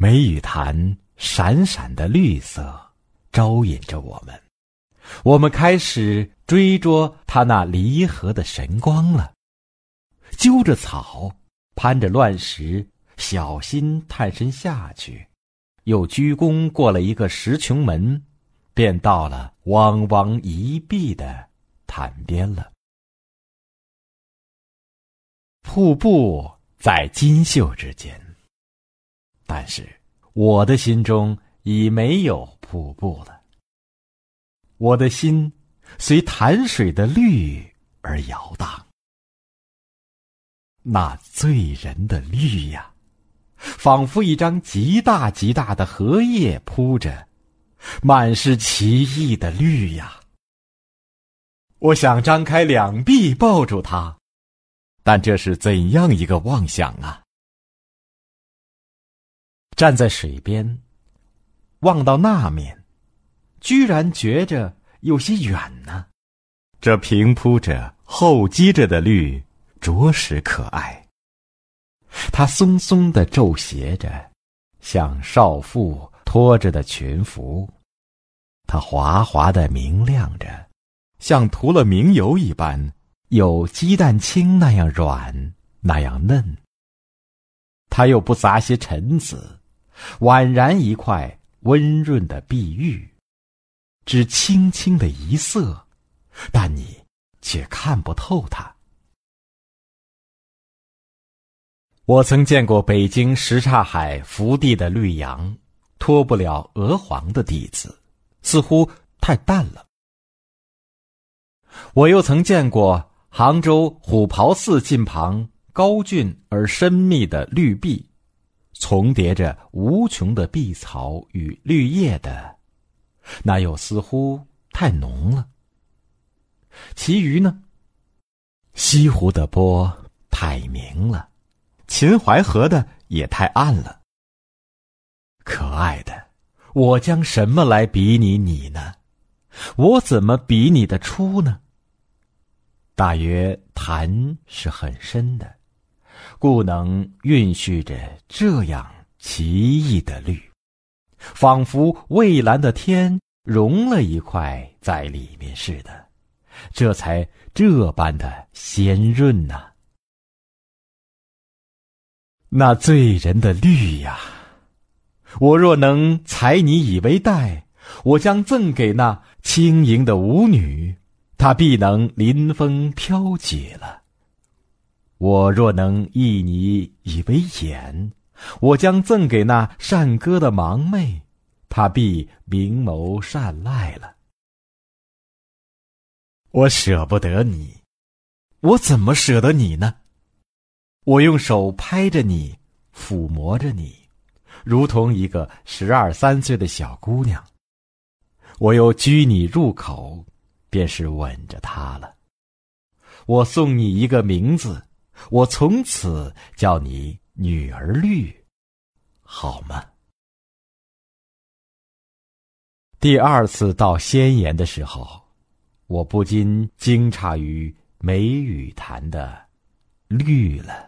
梅雨潭闪闪的绿色，招引着我们。我们开始追捉它那离合的神光了。揪着草，攀着乱石，小心探身下去，又鞠躬过了一个石穹门，便到了汪汪一碧的潭边了。瀑布在金秀之间。但是，我的心中已没有瀑布了。我的心随潭水的绿而摇荡。那醉人的绿呀，仿佛一张极大极大的荷叶铺着，满是奇异的绿呀。我想张开两臂抱住它，但这是怎样一个妄想啊！站在水边，望到那面，居然觉着有些远呢。这平铺着、厚积着的绿，着实可爱。它松松的皱斜着，像少妇拖着的裙服；它滑滑的明亮着，像涂了明油一般，有鸡蛋清那样软，那样嫩。它又不杂些尘子。宛然一块温润的碧玉，只轻轻的一色，但你却看不透它。我曾见过北京什刹海福地的绿杨，脱不了鹅黄的底子，似乎太淡了。我又曾见过杭州虎跑寺近旁高峻而深密的绿壁。重叠着无穷的碧草与绿叶的，那又似乎太浓了。其余呢？西湖的波太明了，秦淮河的也太暗了。可爱的，我将什么来比拟你呢？我怎么比你的出呢？大约潭是很深的。故能蕴蓄着这样奇异的绿，仿佛蔚蓝的天融了一块在里面似的，这才这般的鲜润呐。那醉人的绿呀，我若能采你以为带，我将赠给那轻盈的舞女，她必能临风飘解了。我若能忆你以为眼，我将赠给那善歌的盲妹，她必明眸善睐了。我舍不得你，我怎么舍得你呢？我用手拍着你，抚摸着你，如同一个十二三岁的小姑娘。我又拘你入口，便是吻着她了。我送你一个名字。我从此叫你女儿绿，好吗？第二次到仙岩的时候，我不禁惊诧于梅雨潭的绿了。